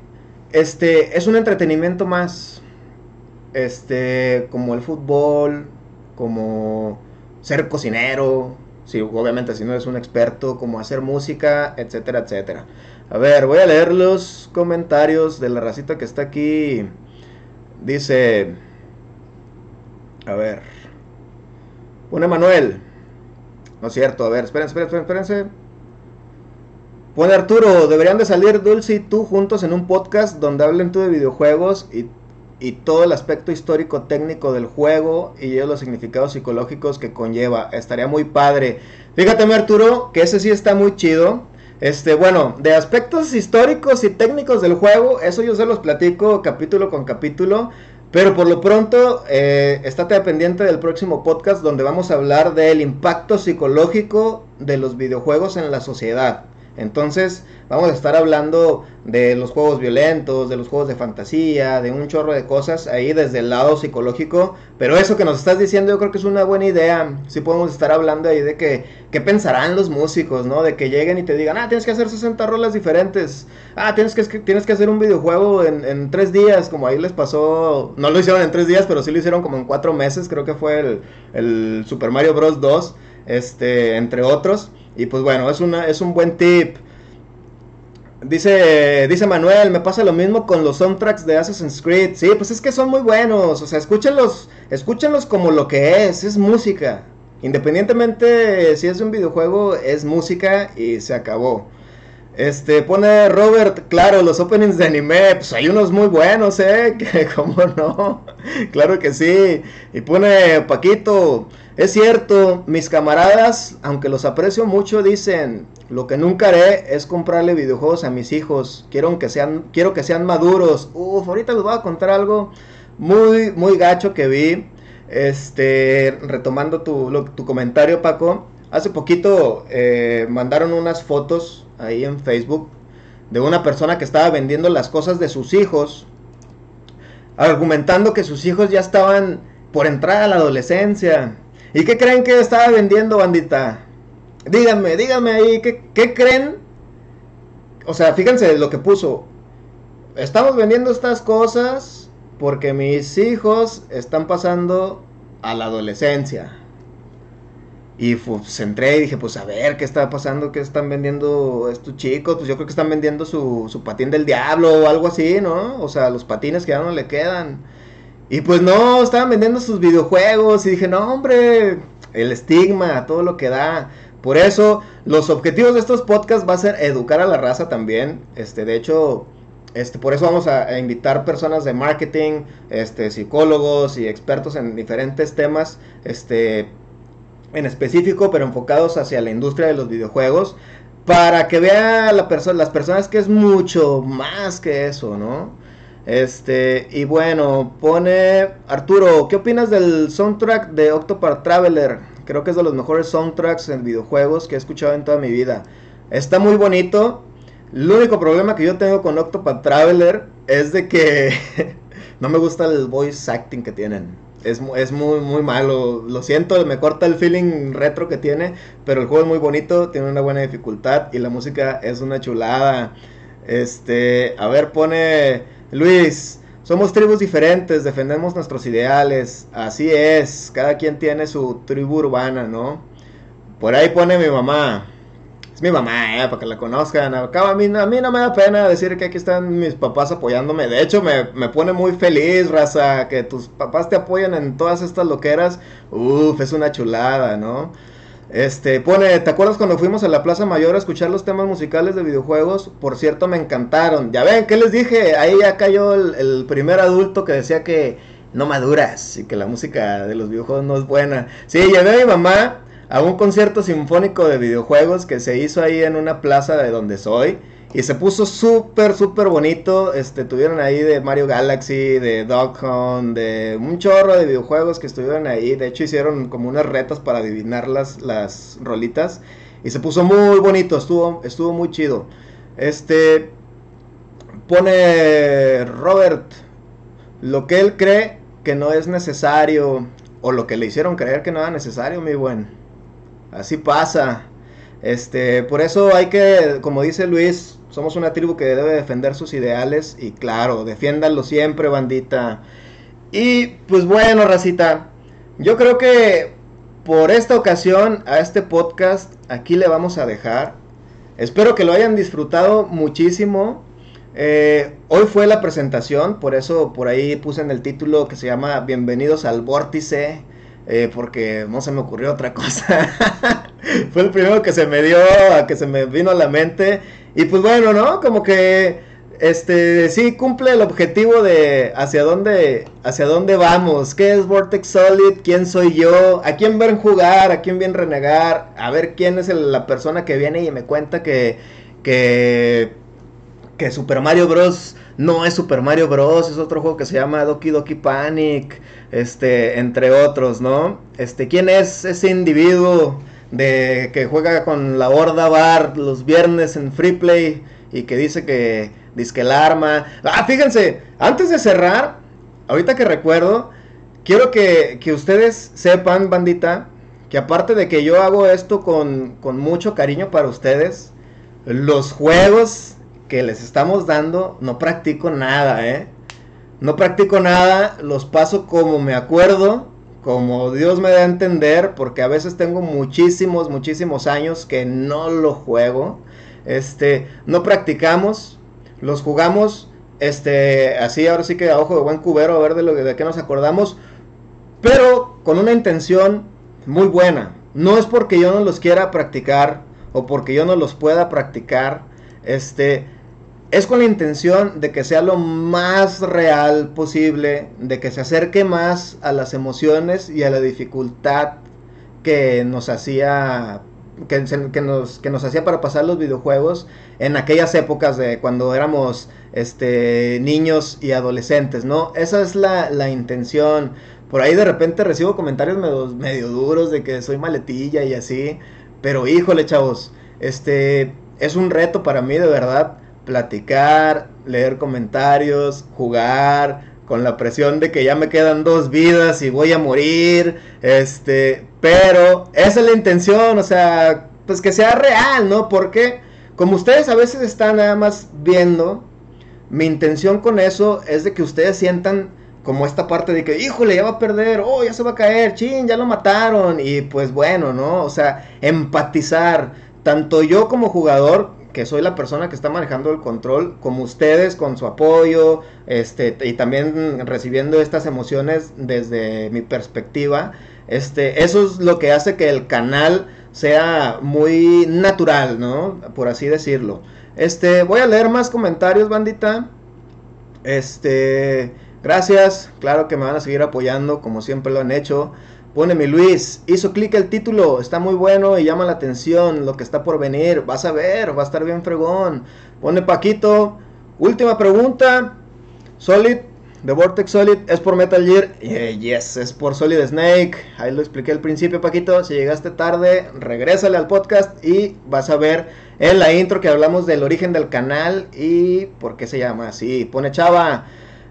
este es un entretenimiento más, este, como el fútbol, como ser cocinero, si obviamente si no eres un experto, como hacer música, etcétera, etcétera. A ver, voy a leer los comentarios de la racita que está aquí. Dice, a ver, pone Manuel. No es cierto, a ver, espérense, espérense, espérense. Pone Arturo, deberían de salir Dulce y tú juntos en un podcast donde hablen tú de videojuegos y, y todo el aspecto histórico técnico del juego y los significados psicológicos que conlleva. Estaría muy padre. Fíjate, Arturo, que ese sí está muy chido. Este, bueno, de aspectos históricos y técnicos del juego, eso yo se los platico capítulo con capítulo. Pero por lo pronto, eh, estate pendiente del próximo podcast donde vamos a hablar del impacto psicológico de los videojuegos en la sociedad. Entonces, vamos a estar hablando de los juegos violentos, de los juegos de fantasía, de un chorro de cosas ahí desde el lado psicológico. Pero eso que nos estás diciendo yo creo que es una buena idea. Si podemos estar hablando ahí de que qué pensarán los músicos, ¿no? De que lleguen y te digan, ah, tienes que hacer 60 rolas diferentes. Ah, tienes que, tienes que hacer un videojuego en, tres días, como ahí les pasó. No lo hicieron en tres días, pero sí lo hicieron como en cuatro meses. Creo que fue el, el Super Mario Bros. 2, este, entre otros. Y pues bueno, es, una, es un buen tip. Dice, dice Manuel, me pasa lo mismo con los soundtracks de Assassin's Creed. Sí, pues es que son muy buenos. O sea, escúchenlos, escúchenlos como lo que es, es música. Independientemente si es un videojuego, es música y se acabó. Este, pone Robert, claro, los openings de anime, pues hay unos muy buenos, ¿eh? *laughs* Que, ¿Cómo no? *laughs* claro que sí. Y pone Paquito, es cierto, mis camaradas, aunque los aprecio mucho, dicen, lo que nunca haré es comprarle videojuegos a mis hijos. Quiero que sean, quiero que sean maduros. Uf, ahorita les voy a contar algo muy, muy gacho que vi. Este, retomando tu, tu comentario, Paco. Hace poquito eh, mandaron unas fotos ahí en Facebook de una persona que estaba vendiendo las cosas de sus hijos, argumentando que sus hijos ya estaban por entrar a la adolescencia. ¿Y qué creen que estaba vendiendo, bandita? Díganme, díganme ahí, ¿qué, qué creen? O sea, fíjense lo que puso. Estamos vendiendo estas cosas porque mis hijos están pasando a la adolescencia. Y pues entré y dije, pues a ver, ¿qué está pasando? ¿Qué están vendiendo estos chicos? Pues yo creo que están vendiendo su, patín del diablo o algo así, ¿no? O sea, los patines que ya no le quedan. Y pues no, estaban vendiendo sus videojuegos y dije, no, hombre, el estigma, todo lo que da. Por eso, los objetivos de estos podcasts va a ser educar a la raza también. Este, de hecho, este, por eso vamos a, a, invitar personas de marketing, este, psicólogos y expertos en diferentes temas, este, en específico, pero enfocados hacia la industria de los videojuegos, para que vea la las personas que es mucho más que eso, ¿no? Este, y bueno, pone Arturo, ¿qué opinas del soundtrack de Octopath Traveler? Creo que es de los mejores soundtracks en videojuegos que he escuchado en toda mi vida. Está muy bonito. El único problema que yo tengo con Octopath Traveler es de que *laughs* no me gusta el voice acting que tienen es, es, muy, muy malo. Lo siento, me corta el feeling retro que tiene, pero el juego es muy bonito, tiene una buena dificultad y la música es una chulada. Este, a ver, pone Luis, somos tribus diferentes, defendemos nuestros ideales, así es, cada quien tiene su tribu urbana, ¿no? Por ahí pone mi mamá, es mi mamá, eh, para que la conozcan. a, mí, a mí no me da pena decir que aquí están mis papás apoyándome. De hecho, me, me pone muy feliz, raza, que tus papás te apoyen en todas estas loqueras. Uf, es una chulada, ¿no? Este, pone, ¿te acuerdas cuando fuimos a la Plaza Mayor a escuchar los temas musicales de videojuegos? Por cierto, me encantaron. Ya ven, ¿qué les dije? Ahí ya cayó el, el primer adulto que decía que no maduras y que la música de los videojuegos no es buena. Sí, llevé a mi mamá a un concierto sinfónico de videojuegos que se hizo ahí en una plaza de donde soy. Y se puso súper, súper bonito. Este, tuvieron ahí de Mario Galaxy, de Dog Hunt, de un chorro de videojuegos que estuvieron ahí. De hecho, hicieron como unas retas para adivinar las, las rolitas. Y se puso muy bonito, estuvo, estuvo muy chido. Este. Pone Robert lo que él cree que no es necesario. O lo que le hicieron creer que no era necesario, mi buen. Así pasa. Este, por eso hay que, como dice Luis, somos una tribu que debe defender sus ideales y claro, defiéndanlo siempre, bandita. Y pues bueno, racita, yo creo que por esta ocasión a este podcast aquí le vamos a dejar. Espero que lo hayan disfrutado muchísimo. Eh, hoy fue la presentación, por eso por ahí puse en el título que se llama Bienvenidos al Vórtice. Eh, porque no se me ocurrió otra cosa. *laughs* Fue el primero que se me dio, que se me vino a la mente. Y pues bueno, ¿no? Como que este sí cumple el objetivo de hacia dónde hacia dónde vamos, qué es Vortex Solid, quién soy yo, a quién ven jugar, a quién ven renegar, a ver quién es la persona que viene y me cuenta que que que Super Mario Bros. no es Super Mario Bros, es otro juego que se llama Doki Doki Panic, este, entre otros, ¿no? Este, ¿quién es ese individuo de que juega con la Horda Bar los viernes en Free Play y que dice que disque el arma? Ah, fíjense, antes de cerrar, ahorita que recuerdo, quiero que, que ustedes sepan, bandita, que aparte de que yo hago esto con, con mucho cariño para ustedes, los juegos que les estamos dando, no practico nada, ¿eh? No practico nada, los paso como me acuerdo, como Dios me da a entender, porque a veces tengo muchísimos, muchísimos años que no lo juego. Este, no practicamos, los jugamos, este, así ahora sí que a ojo de buen cubero, a ver de lo de qué nos acordamos, pero con una intención muy buena. No es porque yo no los quiera practicar o porque yo no los pueda practicar, Este, es con la intención de que sea lo más real posible, de que se acerque más a las emociones y a la dificultad que nos hacía que, nos, hacía para pasar los videojuegos en aquellas épocas de cuando éramos este niños y adolescentes, ¿no? Esa es la, la intención. Por ahí de repente recibo comentarios medio, medio duros de que soy maletilla y así. Pero híjole, chavos, este es un reto para mí de verdad platicar, leer comentarios, jugar, con la presión de que ya me quedan dos vidas y voy a morir, este, pero esa es la intención, o sea, pues que sea real, ¿no? Porque como ustedes a veces están nada más viendo, mi intención con eso es de que ustedes sientan como esta parte de que, híjole, ya va a perder, oh, ya se va a caer, chin, ya lo mataron, y pues bueno, ¿no? O sea, empatizar, tanto yo como jugador que soy la persona que está manejando el control, como ustedes con su apoyo, este, y también recibiendo estas emociones desde mi perspectiva, este, eso es lo que hace que el canal sea muy natural, ¿no? Por así decirlo. Este, voy a leer más comentarios, bandita. Este, gracias, claro que me van a seguir apoyando como siempre lo han hecho. Pone mi Luis, hizo clic el título, está muy bueno y llama la atención lo que está por venir. Vas a ver, va a estar bien fregón. Pone Paquito, última pregunta. Solid, The Vortex Solid, ¿es por Metal Gear? Eh, yes, es por Solid Snake. Ahí lo expliqué al principio, Paquito. Si llegaste tarde, regrésale al podcast y vas a ver en la intro que hablamos del origen del canal y por qué se llama así. Pone Chava.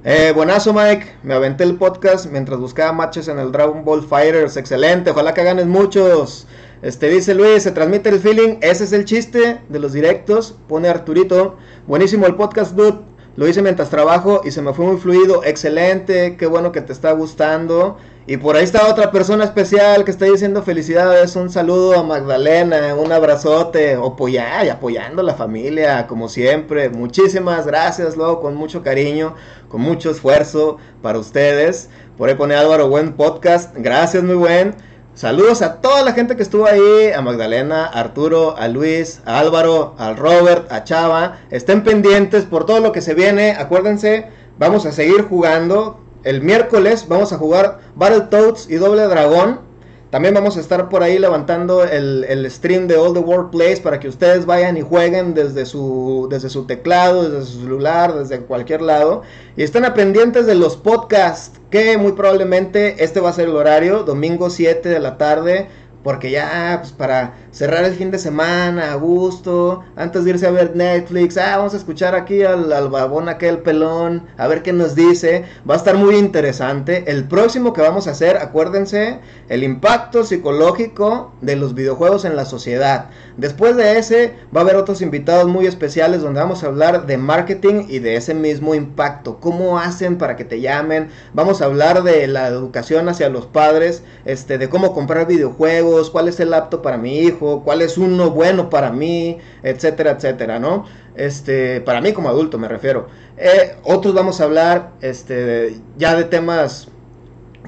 Eh, buenazo, Mike. Me aventé el podcast mientras buscaba matches en el Dragon Ball Fighters. Excelente. Ojalá que ganes muchos. Este dice Luis, se transmite el feeling. Ese es el chiste de los directos. Pone Arturito. Buenísimo el podcast, dude. Lo hice mientras trabajo y se me fue muy fluido. Excelente. Qué bueno que te está gustando. Y por ahí está otra persona especial que está diciendo felicidades, un saludo a Magdalena, un abrazote, apoyar y apoyando la familia, como siempre. Muchísimas gracias, luego con mucho cariño, con mucho esfuerzo para ustedes. Por ahí pone Álvaro, buen podcast, gracias, muy buen. Saludos a toda la gente que estuvo ahí, a Magdalena, a Arturo, a Luis, a Álvaro, al Robert, a Chava. Estén pendientes por todo lo que se viene. Acuérdense, vamos a seguir jugando el miércoles vamos a jugar Battletoads y Doble Dragón. También vamos a estar por ahí levantando el, stream de All the World Plays para que ustedes vayan y jueguen desde su, desde su teclado, desde su celular, desde cualquier lado. Y estén pendientes de los podcasts, que muy probablemente este va a ser el horario, domingo 7 de la tarde porque ya, pues para cerrar el fin de semana a gusto, antes de irse a ver Netflix, ah, vamos a escuchar aquí al, al babón aquel pelón, a ver qué nos dice, va a estar muy interesante. El próximo que vamos a hacer, acuérdense, el impacto psicológico de los videojuegos en la sociedad. Después de ese, va a haber otros invitados muy especiales donde vamos a hablar de marketing y de ese mismo impacto, cómo hacen para que te llamen, vamos a hablar de la educación hacia los padres, este, de cómo comprar videojuegos, cuál es el apto para mi hijo, cuál es uno bueno para mí, etcétera, etcétera, ¿no? Este, para mí como adulto me refiero. Eh, otros vamos a hablar, este, ya de temas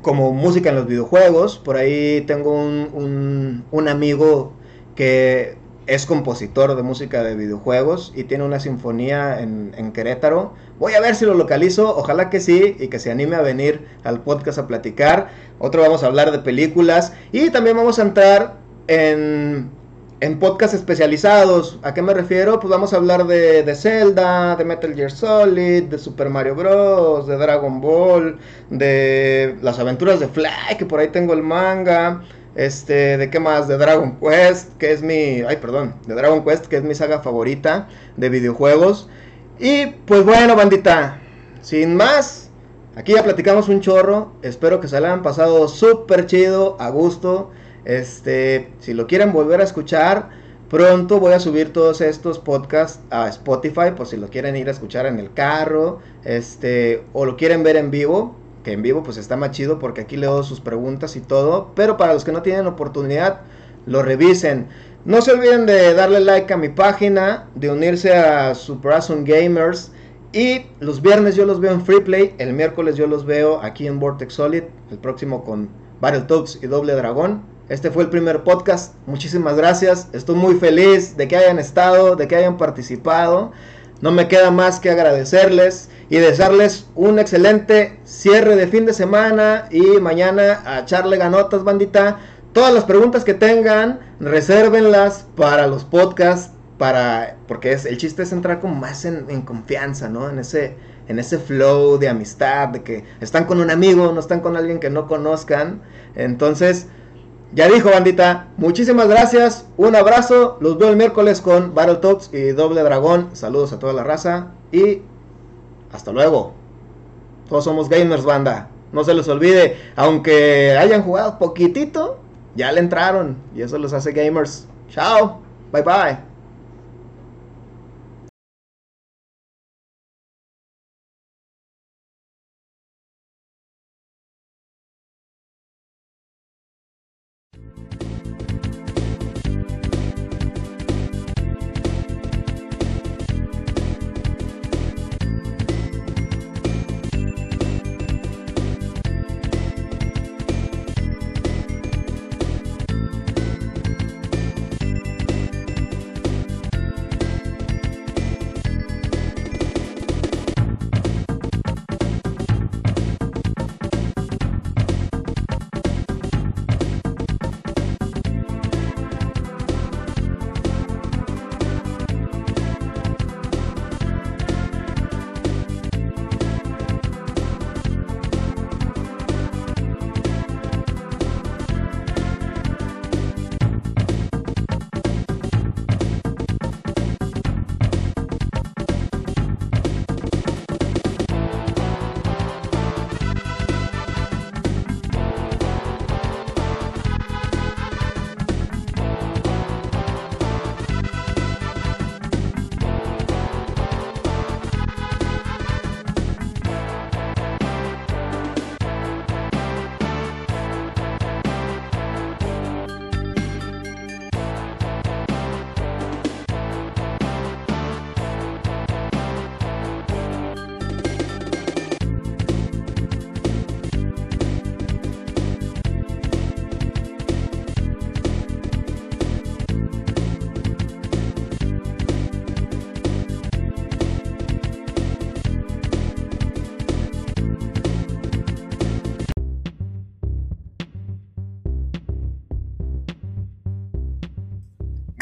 como música en los videojuegos. Por ahí tengo un, un amigo que es compositor de música de videojuegos y tiene una sinfonía en, en, Querétaro. Voy a ver si lo localizo, ojalá que sí, y que se anime a venir al podcast a platicar. Otro vamos a hablar de películas y también vamos a entrar en, en podcasts especializados. ¿A qué me refiero? Pues vamos a hablar de, de Zelda, de Metal Gear Solid, de Super Mario Bros., de Dragon Ball, de las aventuras de Fly, que por ahí tengo el manga. Este, ¿de qué más? De Dragon Quest, que es mi. Ay, perdón. De Dragon Quest, que es mi saga favorita de videojuegos. Y pues bueno, bandita. Sin más, aquí ya platicamos un chorro. Espero que se la hayan pasado súper chido, a gusto. Este, si lo quieren volver a escuchar, pronto voy a subir todos estos podcasts a Spotify, por si lo quieren ir a escuchar en el carro, este, o lo quieren ver en vivo que en vivo pues está más chido porque aquí leo sus preguntas y todo. Pero para los que no tienen oportunidad, lo revisen. No se olviden de darle like a mi página, de unirse a Super Awesome Gamers. Y los viernes yo los veo en Freeplay, el miércoles yo los veo aquí en Vortex Solid, el próximo con Battletoads y Doble Dragón. Este fue el primer podcast. Muchísimas gracias. Estoy muy feliz de que hayan estado, de que hayan participado. No me queda más que agradecerles y desearles un excelente cierre de fin de semana y mañana a echarle ganotas, bandita. Todas las preguntas que tengan, resérvenlas para los podcasts, para porque es el chiste es entrar como más en, confianza, ¿no? En ese en ese flow de amistad, de que están con un amigo, no están con alguien que no conozcan. Entonces, ya dijo, bandita. Muchísimas gracias. Un abrazo. Los veo el miércoles con Battletoads y Doble Dragón. Saludos a toda la raza. Y hasta luego. Todos somos gamers, banda. No se les olvide. Aunque hayan jugado poquitito, ya le entraron. Y eso los hace gamers. Chao. Bye bye.